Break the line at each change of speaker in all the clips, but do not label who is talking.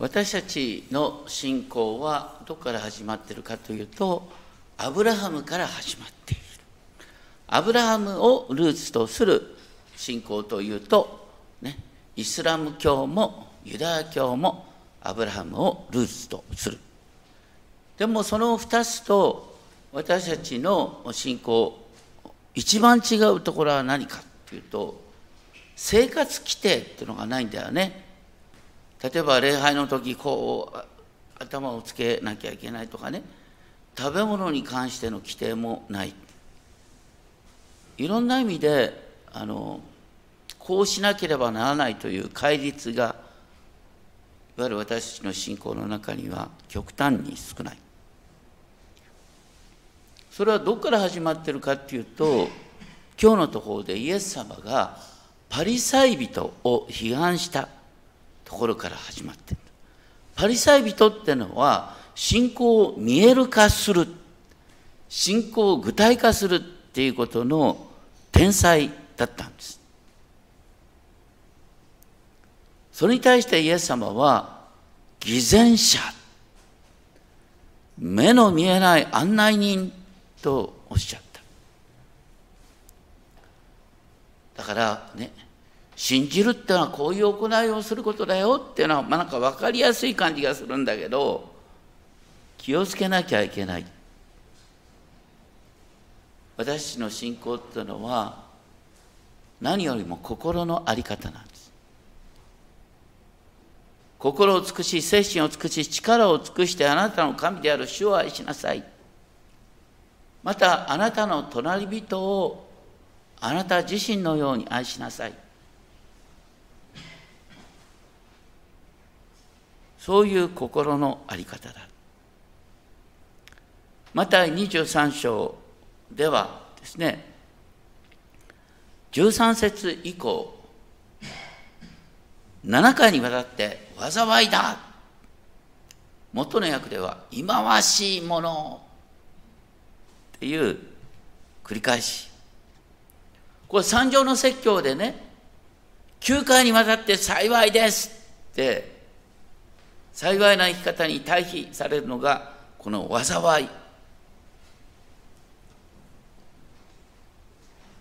私たちの信仰はどこから始まっているかというとアブラハムから始まっている。アブラハムをルーツとする信仰というと、ね、イスラム教もユダヤ教もアブラハムをルーツとする。でもその2つと私たちの信仰一番違うところは何かというと生活規定っていうのがないんだよね。例えば礼拝の時こう頭をつけなきゃいけないとかね。食べ物に関しての規定もない。いろんな意味であのこうしなければならないという戒律がいわゆる私たちの信仰の中には極端に少ない。それはどこから始まってるかっていうと今日のところでイエス様がパリサイ人を批判した。ところから始まってるパリサイ人ってのは信仰を見える化する信仰を具体化するっていうことの天才だったんです。それに対してイエス様は偽善者目の見えない案内人とおっしゃった。だからね信じるってのはこういう行いをすることだよっていうのは、まあ、なんか分かりやすい感じがするんだけど気をつけなきゃいけない。私たちの信仰っていうのは何よりも心の在り方なんです。心を尽くし精神を尽くし力を尽くしてあなたの神である主を愛しなさい。またあなたの隣人をあなた自身のように愛しなさい。そういう心の在り方だ。また23章ではですね、13節以降、7回にわたって災いだ。元の訳では忌まわしいもの。っていう繰り返し。これ三条の説教でね9回にわたって幸いですって幸いな生き方に対比されるのがこの災い。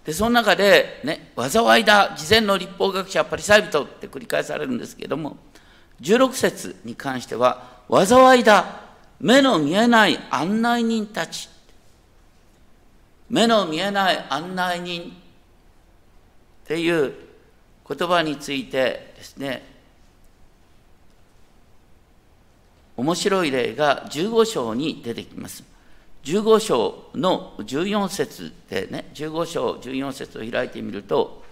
でその中でね災いだ事前の立法学者パリサイ人って繰り返されるんですけれども16節に関しては災いだ目の見えない案内人たち。目の見えない案内人っていう言葉についてですね面白い例が15章に出てきます。15章の14節でね、15章14節を開いてみると、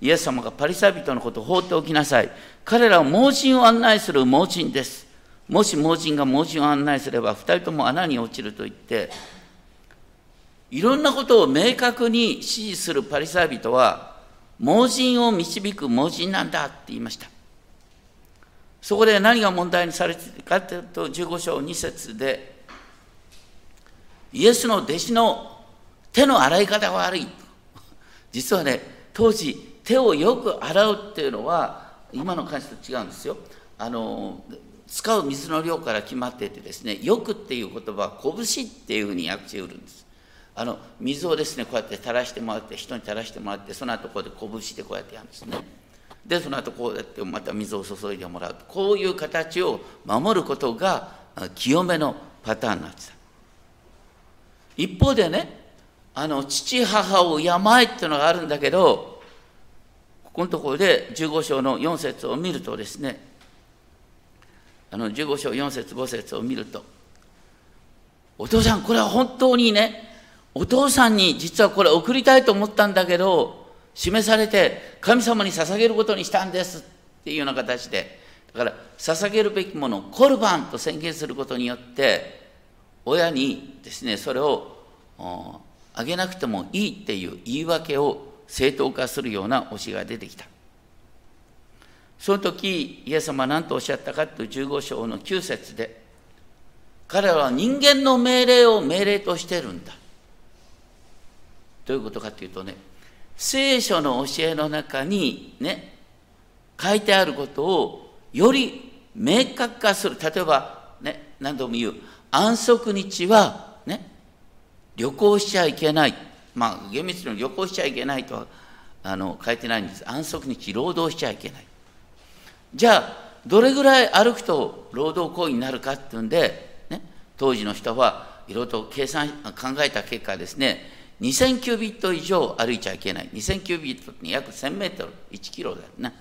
イエス様がパリサイ人のことを放っておきなさい。彼らは盲人を案内する盲人です。もし盲人が盲人を案内すれば、二人とも穴に落ちると言って、いろんなことを明確に指示するパリサイ人は、盲人を導く盲人なんだって言いました。そこで何が問題にされているかというと15章2節でイエスの弟子の手の洗い方が悪い。実はね当時手をよく洗うっていうのは今の感じと違うんですよ。あの使う水の量から決まっていてですねよくっていう言葉は拳っていうふうに訳してるんです。あの水をですねこうやって垂らしてもらって人に垂らしてもらってその後こうやって拳でこうやってやるんですね。でその後こうやってまた水を注いでもらう。こういう形を守ることが清めのパターンになんです。一方でねあの父母を敬えっていうのがあるんだけどここのところで15章の4節を見るとですねあの15章4節5節を見るとお父さんこれは本当にねお父さんに実はこれ送りたいと思ったんだけど示されて神様に捧げることにしたんですっていうような形でだから捧げるべきものをコルバンと宣言することによって親にですねそれをあげなくてもいいっていう言い訳を正当化するような教えが出てきた。その時イエス様は何とおっしゃったかという15章の9節で彼らは人間の命令を命令としてるんだ。どういうことかというとね聖書の教えの中にね書いてあることをより明確化する。例えば、ね、何度も言う、安息日は、ね、旅行しちゃいけない。まあ、厳密に旅行しちゃいけないとはあの書いてないんです。安息日、労働しちゃいけない。じゃあ、どれぐらい歩くと労働行為になるかっていうんで、ね、当時の人はいろいろと計算、考えた結果ですね、2000キュービット以上歩いちゃいけない。2000キュービットって約1000メートル、1キロだよね。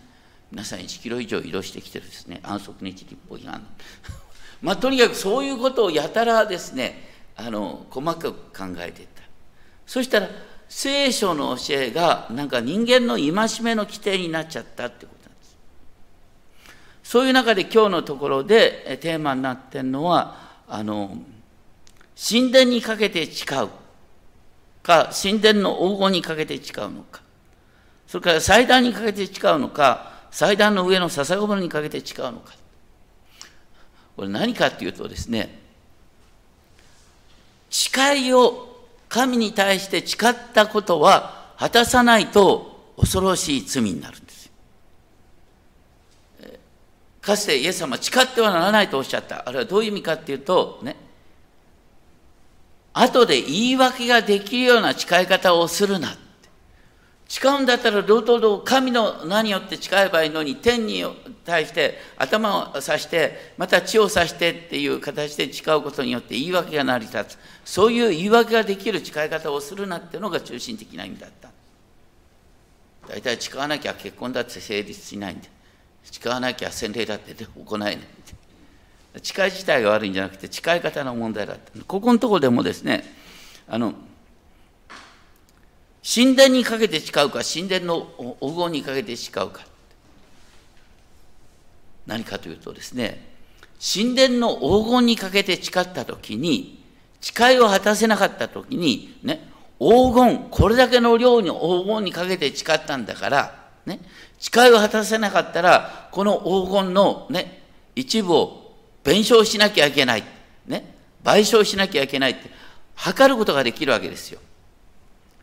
皆さん1キロ以上移動してきてるんですね。安息日立法違反。まあ、とにかくそういうことをやたらですね、あの、細かく考えていった。そしたら、聖書の教えがなんか人間の戒めの規定になっちゃったってことなんです。そういう中で今日のところでテーマになってるのは、あの、神殿にかけて誓う。か、神殿の黄金にかけて誓うのか、それから祭壇にかけて誓うのか、祭壇の上の笹ごぼにかけて誓うのか。これ何かっていうとですね、誓いを神に対して誓ったことは果たさないと恐ろしい罪になるんです。かつてイエス様誓ってはならないとおっしゃった。あれはどういう意味かっていうと、ね、後で言い訳ができるような誓い方をするな。誓うんだったら同等々神の名によって誓えばいいのに天に対して頭をさしてまた血をさしてっていう形で誓うことによって言い訳が成り立つそういう言い訳ができる誓い方をするなっていうのが中心的な意味だった。大体誓わなきゃ結婚だって成立しないんで誓わなきゃ洗礼だって行えない。んで誓い自体が悪いんじゃなくて誓い方の問題だった。ここのとこでもですねあの神殿にかけて誓うか神殿の黄金にかけて誓うか。何かというとですね神殿の黄金にかけて誓った時に誓いを果たせなかった時にね黄金これだけの量に黄金にかけて誓ったんだからね誓いを果たせなかったらこの黄金のね一部を弁償しなきゃいけない。ね。賠償しなきゃいけないって、測ることができるわけですよ。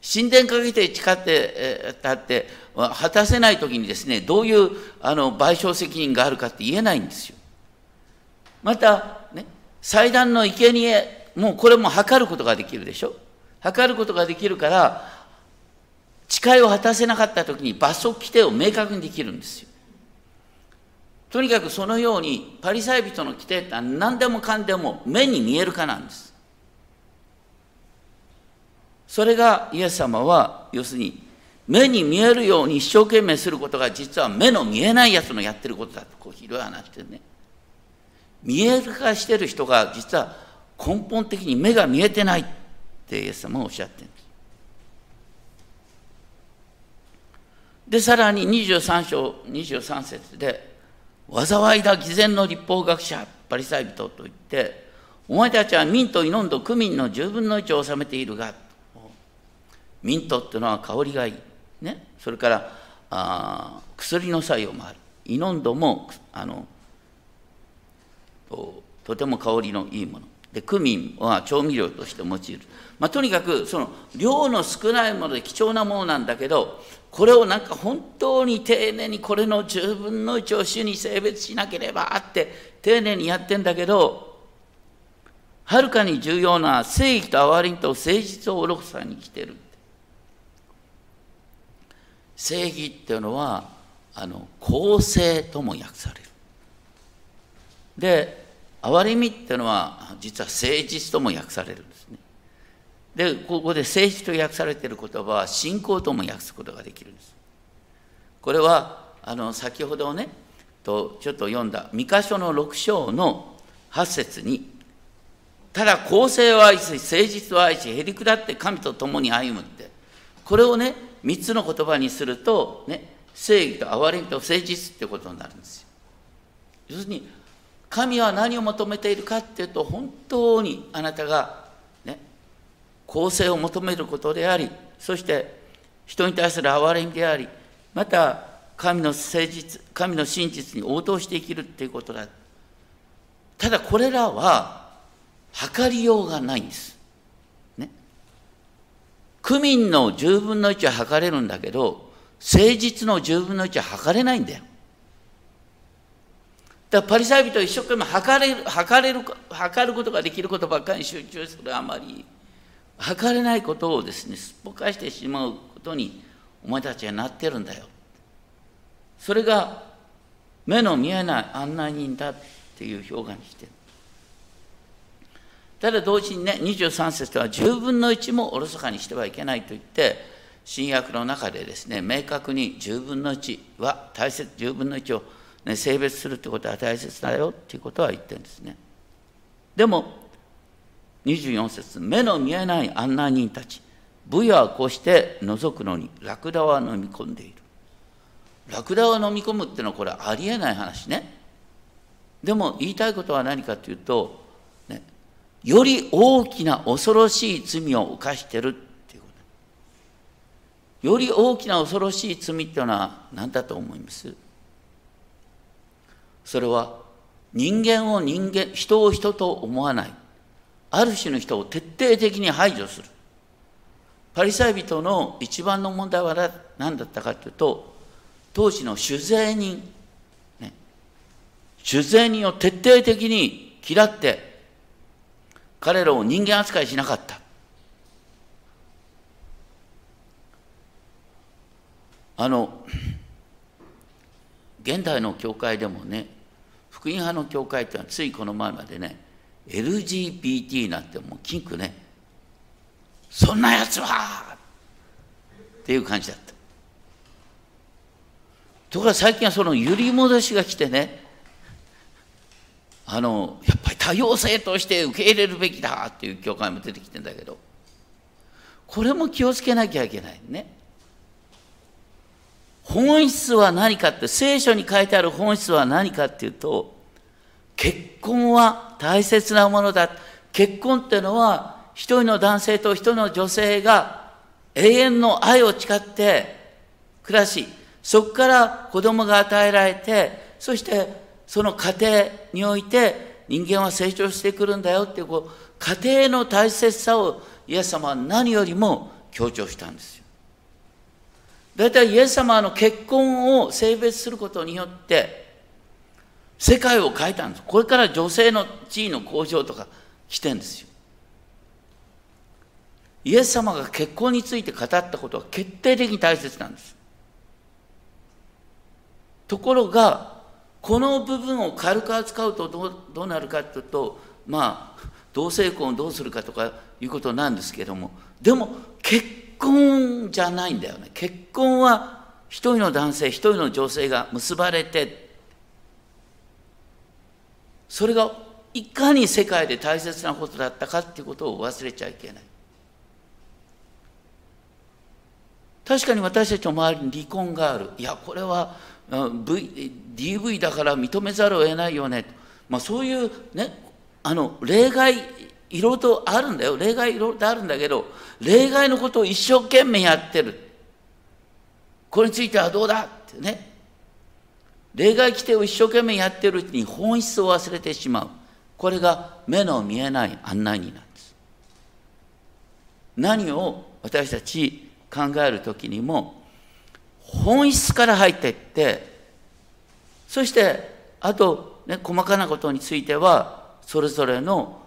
神殿かけて誓って、たって、果たせないときにですね、どういうあの賠償責任があるかって言えないんですよ。また、ね、祭壇の生贄もうこれも測ることができるでしょ。測ることができるから、誓いを果たせなかったときに罰則規定を明確にできるんですよ。とにかくそのようにパリサイ人の規定って何でもかんでも目に見えるかなんです。それがイエス様は要するに目に見えるように一生懸命することが実は目の見えないやつのやってることだとこう広い話してね見える化してる人が実は根本的に目が見えてないってイエス様はおっしゃってるんです。でさらに23章23節で災いだ偽善の立法学者パリサイ人と言ってお前たちはミント、イノンド、クミンの十分の1を治めているが民とっていうのは香りがいい、ね、それからあ薬の作用もある。イノンドもあのととても香りのいいもの。でクミンは調味料として用いる、まあ、とにかくその量の少ないもので貴重なものなんだけどこれをなんか本当に丁寧にこれの10分の1を主に性別しなければって丁寧にやってんだけどはるかに重要な正義と憐れみと誠実を愚かさに来てる正義っていうのはあの公正とも訳される。で憐れみっていうのは実は誠実とも訳されるんですねで、ここで政治と訳されている言葉は信仰とも訳すことができるんです。これは、あの、先ほどね、とちょっと読んだ、三箇所の6章の8節に、ただ公正を愛し、誠実を愛し、へりくだって神と共に歩むって、これをね、3つの言葉にすると、ね、正義と憐れみと誠実ってことになるんですよ。要するに、神は何を求めているかっていうと、本当にあなたがね公正を求めることであり、そして人に対する憐れみであり、また神の誠実、神の真実に応答して生きるっていうことだ。ただこれらは測りようがないんです。ね。区民の10分の1は測れるんだけど、誠実の10分の1は測れないんだよ。だからパリサイ人一生懸命測れる測れる測ることができることばっかりに集中するあまり測れないことをですねすっぽかしてしまうことにお前たちはなってるんだよ。それが目の見えない案内人だっていう表現にしてる。ただ同時にね23節では10分の1もおろそかにしてはいけないと言って新約の中でですね明確に10分の1は大切10分の1を、ね、性別するってことは大切だよっていうことは言ってるんですね。でも24節目の見えない案内人たち部屋をこうして覗くのにラクダは飲み込んでいる。ラクダを飲み込むっていうのはこれありえない話ね。でも言いたいことは何かというとねより大きな恐ろしい罪を犯してるっていうこと。より大きな恐ろしい罪っていうのは何だと思います？それは人間を人間人を人と思わない。ある種の人を徹底的に排除する。パリサイ人の一番の問題は何だったかというと当時の酒税人、ね、酒税人を徹底的に嫌って彼らを人間扱いしなかった。あの、現代の教会でもね、福音派の教会っていうのはついこの前までね、LGBT なんてもうキンクね、そんなやつはっていう感じだった。ところが最近はその揺り戻しが来てね、あのやっぱり多様性として受け入れるべきだっていう教会も出てきてんだけどこれも気をつけなきゃいけないね本質は何かって聖書に書いてある本質は何かっていうと結婚は大切なものだ結婚っていうのは一人の男性と一人の女性が永遠の愛を誓って暮らしそこから子供が与えられてそしてその過程において人間は成長してくるんだよっていうこう過程の大切さをイエス様は何よりも強調したんですよ。大体イエス様の結婚を性別することによって世界を変えたんです。これから女性の地位の向上とか来てんですよ。イエス様が結婚について語ったことは決定的に大切なんです。ところがこの部分を軽く扱うとどうどうなるかというとまあ同性婚をどうするかとかいうことなんですけどもでも結婚じゃないんだよね。結婚は一人の男性一人の女性が結ばれてそれがいかに世界で大切なことだったかっていうことを忘れちゃいけない。確かに私たちの周りに離婚がある。いやこれは v DV だから認めざるを得ないよね、まあ、そういうねあの例外いろいろとあるんだよ。例外いろいろとあるんだけど例外のことを一生懸命やってる。これについてはどうだってね。例外規定を一生懸命やってるうちに本質を忘れてしまう。これが目の見えない案内人なんです。何を私たち考える時にも本質から入っていってそしてあと、ね、細かなことについてはそれぞれの、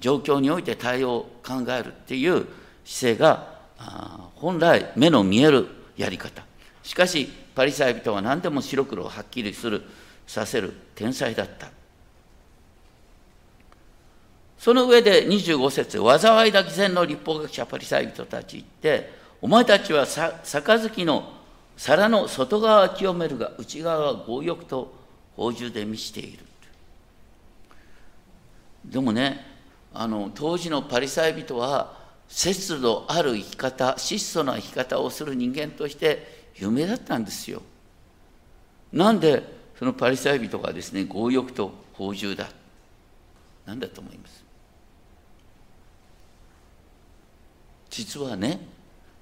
状況において対応を考えるっていう姿勢が本来目の見えるやり方。しかしパリサイ人は何でも白黒をはっきりするさせる天才だった。その上で25節災いだ偽善の立法学者パリサイ人たち言ってお前たちは杯の皿の外側は清めるが内側は強欲と宝珠で満ちている。でもねあの当時のパリサイ人は節度ある生き方質素な生き方をする人間として有名だったんですよ。なんでそのパリサイ人がですね強欲と宝珠だ？なんだと思います？実はね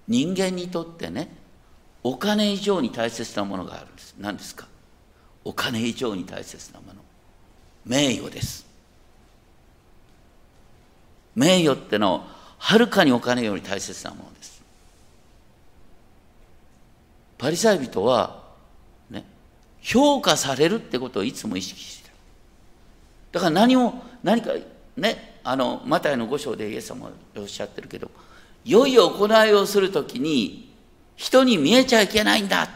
人間にとってねお金以上に大切なものがあるんです。何ですか？お金以上に大切なもの。名誉です。名誉ってのははるかにお金より大切なものです。パリサイ人はね評価されるってことをいつも意識してただから何も何かねあのマタイの五章でイエス様はおっしゃってるけど良い行いをするときに人に見えちゃいけないんだ。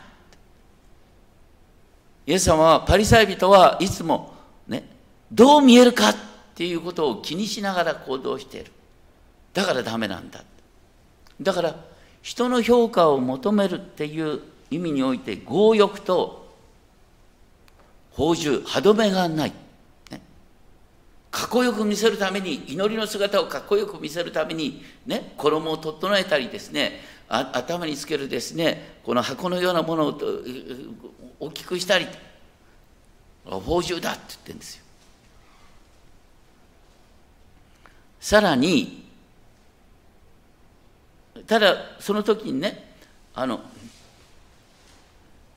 イエス様はパリサイ人はいつもねどう見えるか。っていうことを気にしながら行動しているだからダメなんだだから人の評価を求めるっていう意味において強欲と宝珠歯止めがない、ね、かっこよく見せるために祈りの姿をかっこよく見せるために、ね、衣を整えたりですね頭につけるですねこの箱のようなものを大きくしたり宝珠だって言ってるんですよさらにただその時にねあの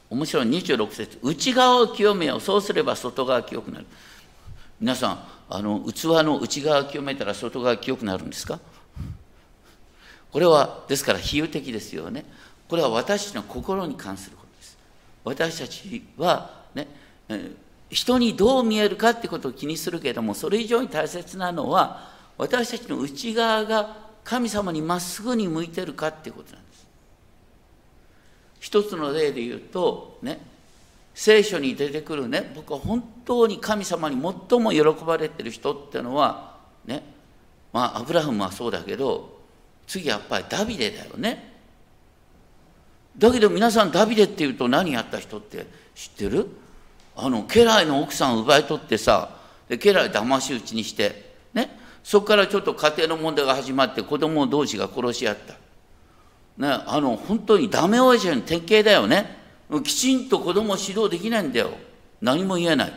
面白い26節内側を清めようそうすれば外側清くなる。皆さんあの器の内側を清めたら外側清くなるんですか？これはですから比喩的ですよね。これは私の心に関することです。私たちはね人にどう見えるかってことを気にするけれどもそれ以上に大切なのは私たちの内側が神様にまっすぐに向いてるかっていうことなんです。一つの例で言うとね聖書に出てくるね僕は本当に神様に最も喜ばれてる人ってのはねまあアブラハムはそうだけど次やっぱりダビデだよね。だけど皆さんダビデっていうと何やった人って知ってる？あの家来の奥さんを奪い取ってさで家来騙し討ちにしてそこからちょっと家庭の問題が始まって子供同士が殺し合った。ね、あの本当にダメ親父の典型だよね。きちんと子供を指導できないんだよ。何も言えない。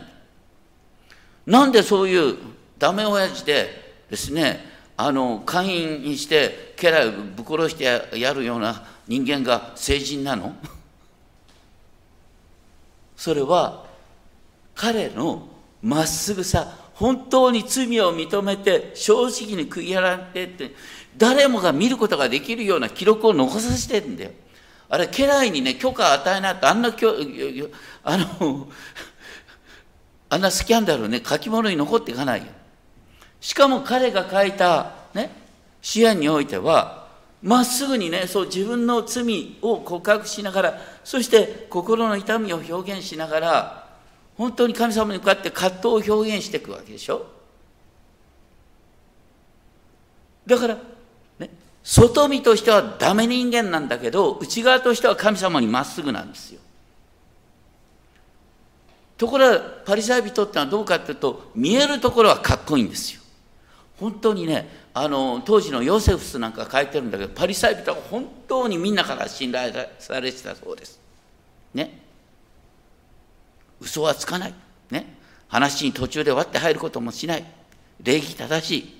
なんでそういうダメ親父でですね、あの会員にして家来をぶっ殺してやるような人間が成人なの？それは彼のまっすぐさ本当に罪を認めて正直に悔い改めてって誰もが見ることができるような記録を残させてるんだよ。あれ家来にね許可与えないとあんなあの あんなスキャンダルね書き物に残っていかないよ。しかも彼が書いたね支援においてはまっすぐにねそう自分の罪を告白しながらそして心の痛みを表現しながら本当に神様に向かって葛藤を表現していくわけでしょ？だから、ね、外見としてはダメ人間なんだけど内側としては神様にまっすぐなんですよ。ところがパリサイ人ってのはどうかっていうと見えるところはかっこいいんですよ。本当にねあの当時のヨセフスなんか書いてるんだけどパリサイ人は本当にみんなから信頼されてたそうです。ね。嘘はつかない。ね。話に途中で割って入ることもしない。礼儀正しい。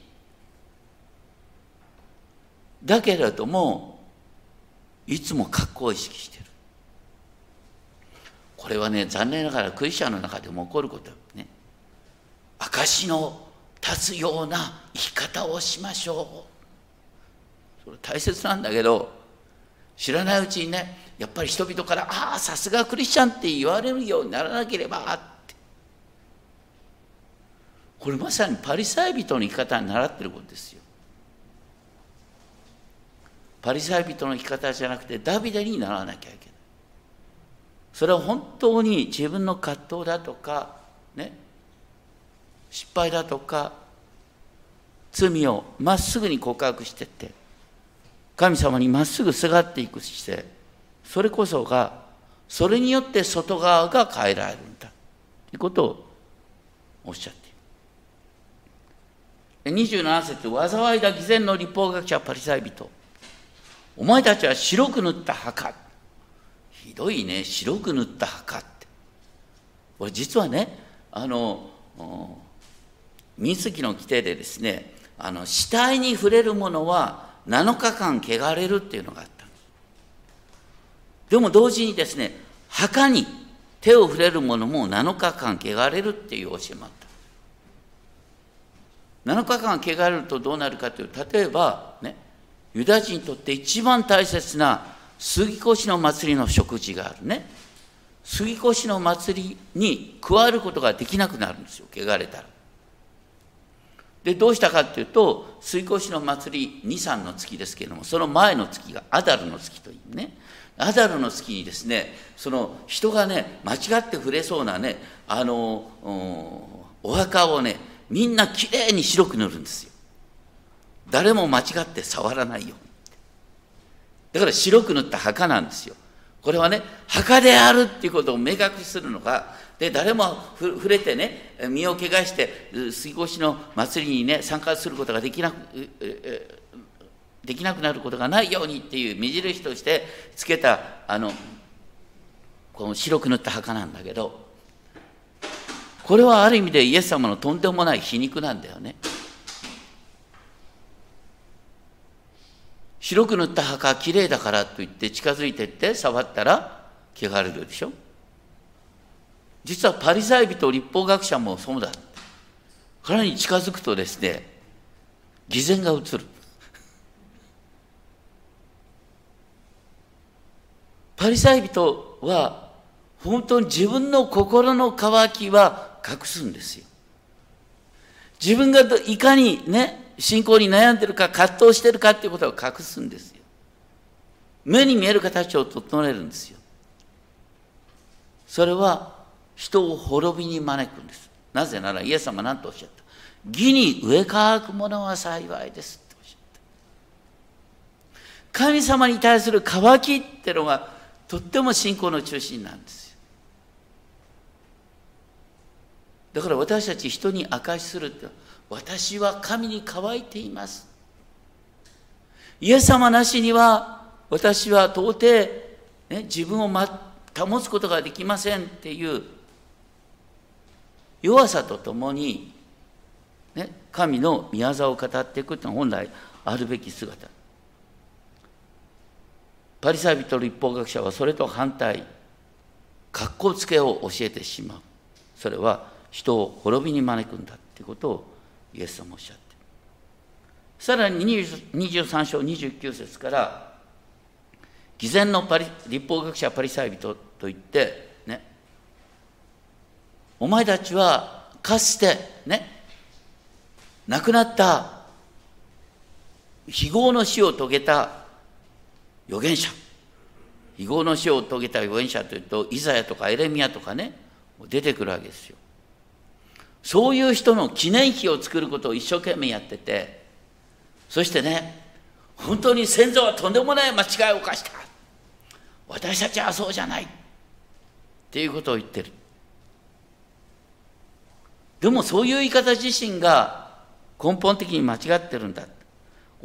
だけれども、いつも格好を意識してる。これはね、残念ながらクリスチャンの中でも起こることね。証の立つような生き方をしましょう。それ大切なんだけど、知らないうちにねやっぱり人々から「ああさすがクリスチャン」って言われるようにならなければって。これまさにパリサイ人の生き方に習ってることですよ。パリサイ人の生き方じゃなくてダビデにならなきゃいけない。それは本当に自分の葛藤だとかね失敗だとか罪をまっすぐに告白してって神様にまっすぐすがっていく姿勢。それこそがそれによって外側が変えられるんだ。ということをおっしゃっている。27節災いだ偽善の立法学者パリサイ人。お前たちは白く塗った墓。ひどいね。白く塗った墓って。これ実はねあの民数記の規定でですねあの死体に触れるものは7日間汚れるっていうのがあった。でも同時にですね墓に手を触れるものも7日間汚れるっていう教えもあった。7日間汚れるとどうなるかというと例えばねユダヤ人にとって一番大切な杉越の祭りの食事がある。ね。杉越の祭りに加わることができなくなるんですよ汚れたら。でどうしたかっていうと水越の祭り23の月ですけれどもその前の月がアダルの月というね。アダルの月にですねその人がね間違って触れそうなねあのお墓をねみんなきれいに白く塗るんですよ。誰も間違って触らないように。だから白く塗った墓なんですよ。これはね墓であるっていうことを明確にするのがで誰も触れてね身を汚して水越の祭りにね参加することができなくできなくなることがないようにっていう目印としてつけたあのこの白く塗った墓なんだけどこれはある意味でイエス様のとんでもない皮肉なんだよね。白く塗った墓きれいだからと言って近づいてって触ったら汚れるでしょ。実はパリサイ人立法学者もそうだ。彼に近づくとですね偽善が映る。パリサイ人は本当に自分の心の渇きは隠すんですよ。自分がいかにね信仰に悩んでるか葛藤してるかっていうことを隠すんですよ。目に見える形を整えるんですよ。それは人を滅びに招くんです。なぜならイエス様は何とおっしゃった。義に植え乾く者は幸いですっておっしゃった。神様に対する渇きってのがとっても信仰の中心なんですよ。だから私たち人に証しするって私は神に乾いていますイエス様なしには私は到底、ね、自分を、ま、保つことができませんっていう弱さとともに、ね、神の宮沢を語っていくというのは本来あるべき姿。パリサイ人立法学者はそれと反対、格好つけを教えてしまう。それは人を滅びに招くんだということをイエス様おっしゃって。さらに23章29節から、偽善のパリ立法学者パリサイ人といってね、お前たちはかつてね亡くなった非業の死を遂げた預言者非業の死を遂げた預言者というとイザヤとかエレミアとかね出てくるわけですよそういう人の記念碑を作ることを一生懸命やっててそしてね本当に先祖はとんでもない間違いを犯した私たちはそうじゃないっていうことを言ってるでもそういう言い方自身が根本的に間違ってるんだ。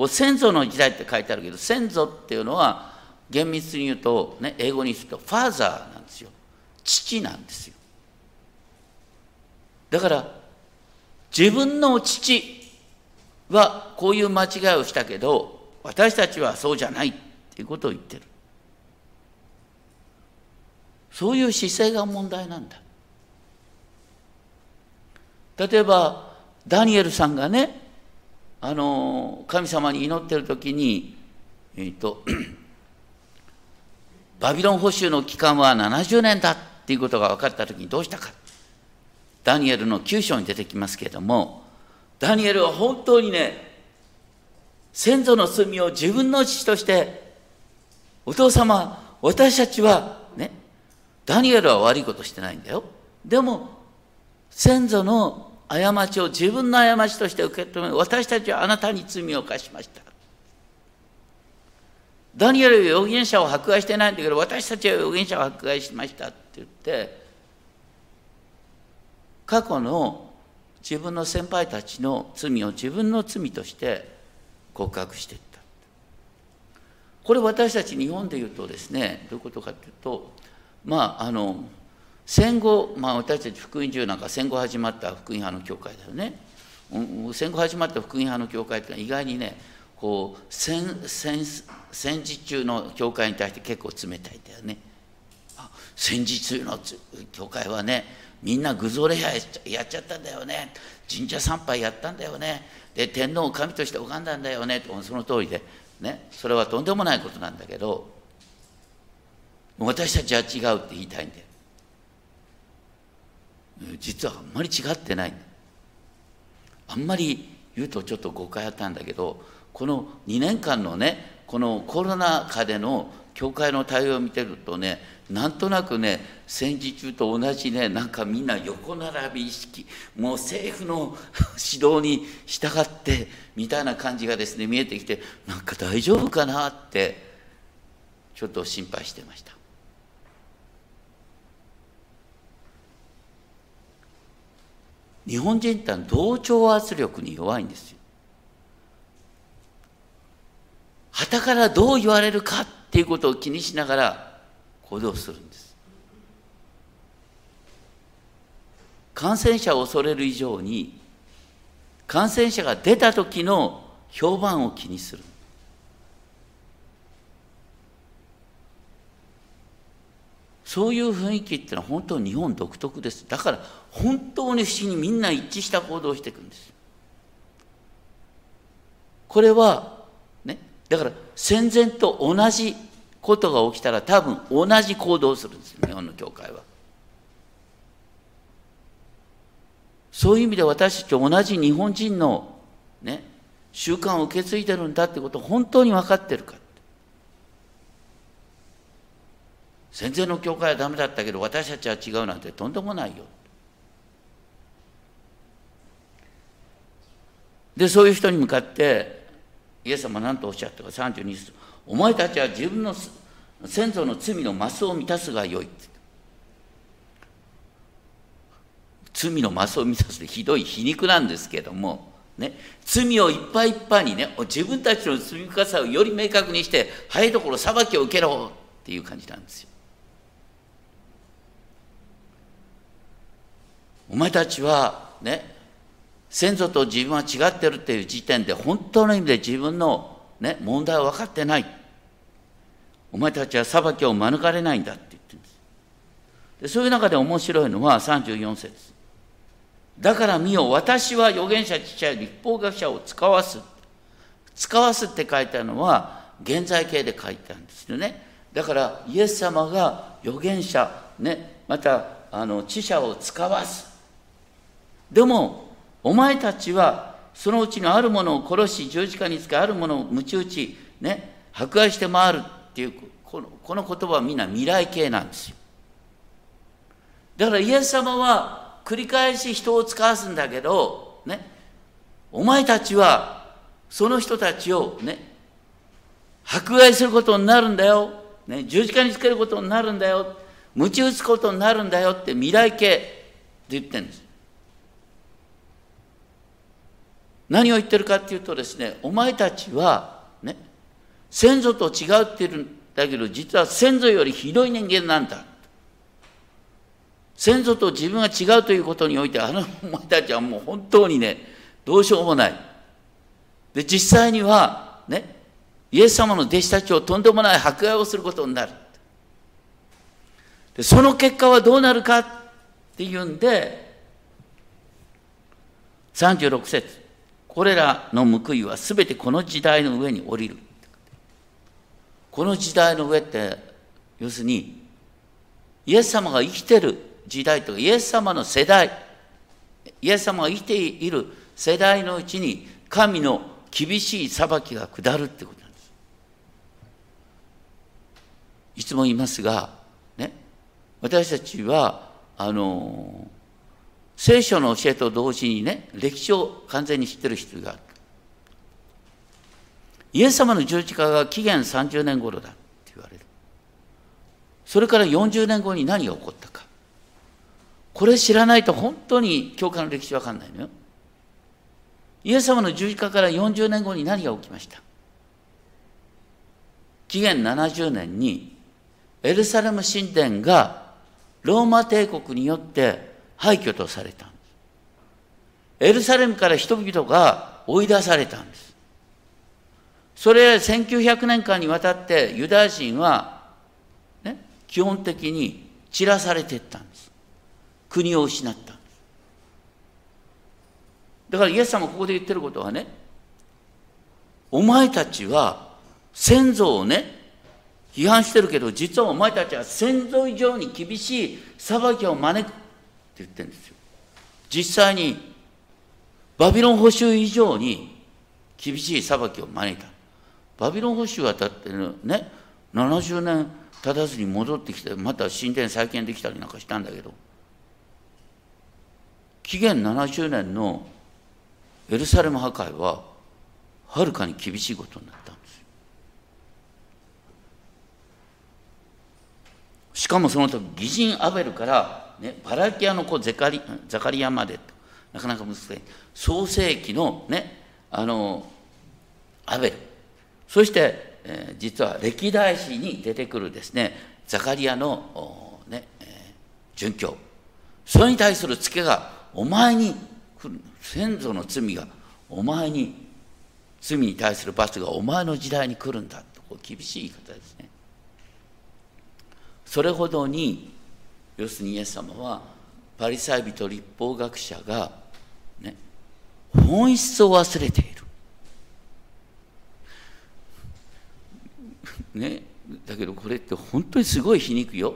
先祖の時代って書いてあるけど、先祖っていうのは厳密に言うと、ね、英語にするとファーザーなんですよ。父なんですよ。だから自分の父はこういう間違いをしたけど、私たちはそうじゃないっていうことを言ってる。そういう姿勢が問題なんだ。例えばダニエルさんがねあの神様に祈ってる時に、えーと、バビロン捕囚の期間は70年だっていうことが分かった時にどうしたかダニエルの9章に出てきますけれどもダニエルは本当にね先祖の罪を自分の父としてお父様私たちはねダニエルは悪いことしてないんだよ。でも先祖の過ちを自分の過ちとして受け止め私たちはあなたに罪を犯しました。ダニエルは預言者を迫害してないんだけど私たちは預言者を迫害しましたって言って過去の自分の先輩たちの罪を自分の罪として告白していったこれ私たち日本で言うとですねどういうことかというとまああの戦後、まあ、私たち福音中なんか戦後始まった福音派の教会だよね。戦後始まった福音派の教会ってのは意外にねこう戦戦戦時中の教会に対して結構冷たいんだよね。戦時中の教会はねみんな具像礼拝やっちゃったんだよね。神社参拝やったんだよね。で天皇を神として拝んだんだよね。とその通りで、ね、それはとんでもないことなんだけど私たちは違うって言いたいんだよ。実はあんまり違ってないあんまり言うとちょっと誤解あったんだけどこの2年間のねこのコロナ禍での教会の対応を見てるとねなんとなくね戦時中と同じねなんかみんな横並び意識もう政府の 指導に従ってみたいな感じがですね見えてきてなんか大丈夫かなってちょっと心配してました。日本人って同調圧力に弱いんですよ。旗からどう言われるかっていうことを気にしながら行動するんです。感染者を恐れる以上に感染者が出た時の評判を気にする。そういう雰囲気っていうのは本当に日本独特です。だから本当に不思議にみんな一致した行動をしていくんです。これはねだから戦前と同じことが起きたら多分同じ行動をするんです日本の教会は。そういう意味で私たち同じ日本人のね習慣を受け継いでるんだってことを本当に分かってるか戦前の教会はダメだったけど私たちは違うなんてとんでもないよ。でそういう人に向かってイエス様は何とおっしゃったか32節。お前たちは自分の先祖の罪のマスを満たすがよい。罪のマスを満たすってひどい皮肉なんですけどもね、罪をいっぱいいっぱいにね自分たちの罪深さをより明確にして早いところ裁きを受けろっていう感じなんですよ。お前たちはね先祖と自分は違ってるっていう時点で本当の意味で自分の、ね、問題は分かってない。お前たちは裁きを免れないんだって言ってるんです。でそういう中で面白いのは34節。だから見よ私は預言者父親立法学者を使わす。使わすって書いてあるのは現在形で書いてあるんですよね。だからイエス様が預言者ねまたあの知者を使わす。でもお前たちはそのうちのあるものを殺し十字架につけあるものを鞭打ちね迫害して回るっていうこのこの言葉はみんな未来形なんですよ。だからイエス様は繰り返し人を使わすんだけどねお前たちはその人たちをね迫害することになるんだよ、ね、十字架につけることになるんだよ。鞭打つことになるんだよって未来形って言ってるんです。何を言ってるかっていうとですねお前たちはね先祖と違うって言うんだけど実は先祖よりひどい人間なんだ。先祖と自分が違うということにおいてあのお前たちはもう本当にねどうしようもない。で実際にはねイエス様の弟子たちをとんでもない迫害をすることになる。でその結果はどうなるかっていうんで36節。これらの報いは全てこの時代の上に降りる。この時代の上って、要するに、イエス様が生きてる時代とか、イエス様の世代、イエス様が生きている世代のうちに、神の厳しい裁きが下るってことなんです。いつも言いますが、ね、私たちは、あの、聖書の教えと同時にね、歴史を完全に知ってる必要がある。イエス様の十字架が紀元30年頃だって言われる。それから40年後に何が起こったか。これ知らないと本当に教会の歴史わかんないのよ。イエス様の十字架から40年後に何が起きました？紀元70年にエルサレム神殿がローマ帝国によって廃墟とされたんです。エルサレムから人々が追い出されたんです。それ1900年間にわたってユダヤ人は、ね、基本的に散らされていったんです。国を失ったんです。だからイエス様ここで言ってることはね、お前たちは先祖をね、批判してるけど、実はお前たちは先祖以上に厳しい裁きを招く言ってるんですよ実際にバビロン捕囚以上に厳しい裁きを招いた。バビロン捕囚はだってね、70年経たずに戻ってきて、また神殿再建できたりなんかしたんだけど、紀元70年のエルサレム破壊は、はるかに厳しいことになったんです。しかもその時、義人アベルから、ね、バラキアの子ゼカリザカリアまでとなかなか難しい。創世紀のね、あの、アベル。そして、えー、実は歴代史に出てくるですね、ザカリアの、ね、えー、殉教。それに対するツケが、お前に来る。先祖の罪が、お前に、罪に対する罰がお前の時代に来るんだと、こう厳しい言い方ですね。それほどに、要するにイエス様は、パリサイ人立法学者が、ね、本質を忘れている。ね、だけどこれって本当にすごい皮肉よ。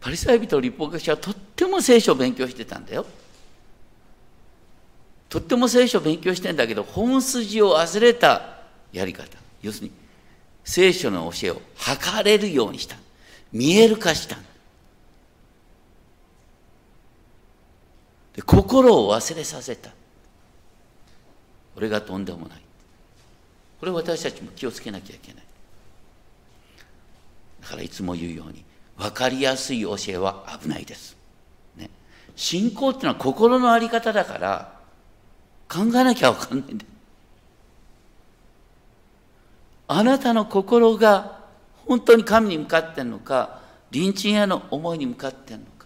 パリサイ人立法学者はとっても聖書を勉強してたんだよ。とっても聖書を勉強してんだけど本筋を忘れたやり方要するに聖書の教えを測れるようにした見える化したで心を忘れさせた。これがとんでもない。これ私たちも気をつけなきゃいけない。だからいつも言うように分かりやすい教えは危ないです、ね、信仰っていうのは心の在り方だから考えなきゃ分かんないんだ。あなたの心が本当に神に向かってんのか隣人への思いに向かってんのか。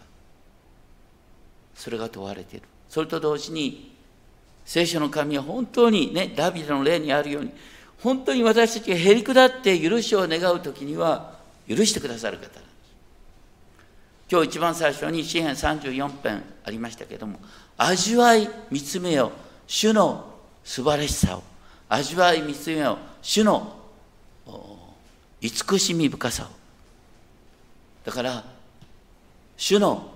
それが問われている。それと同時に聖書の神は本当にねダビデの例にあるように本当に私たちがへり下って許しを願う時には許してくださる方なんです。今日一番最初に詩篇34編ありましたけども味わい見つめよ主の素晴らしさを味わい見つめよ主の慈しみ深さを。だから主の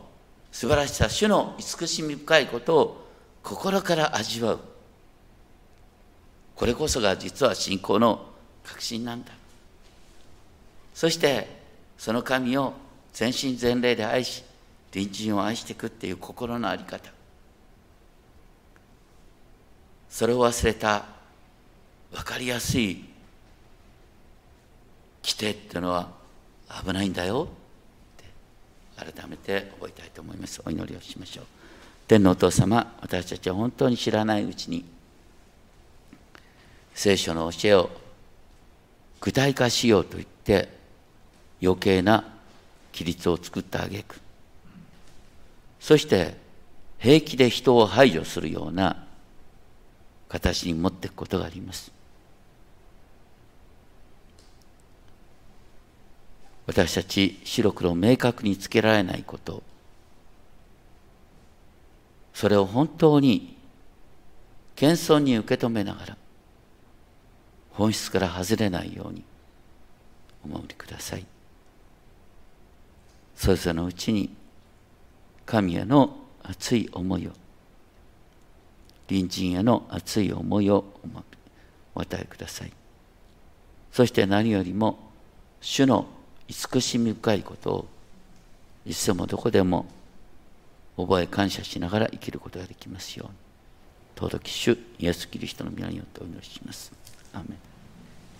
素晴らしさ主の慈しみ深いことを心から味わう。これこそが実は信仰の核心なんだ。そしてその神を全身全霊で愛し隣人を愛していくっていう心の在り方。それを忘れた分かりやすい規定っていうのは危ないんだよ。改めて覚えたいと思います。お祈りをしましょう。天のお父様私たちは本当に知らないうちに聖書の教えを具体化しようと言って余計な規律を作ったあげく。そして平気で人を排除するような形に持っていくことがあります。私たち白黒明確につけられないこと。それを本当に謙遜に受け止めながら本質から外れないようにお守りください。それぞれのうちに神への熱い思いを隣人への熱い思いをお与えください。そして何よりも主の慈しみ深いことをいつでもどこでも覚え感謝しながら生きることができますように。尊き主イエス・キリストの皆によってお祈りします。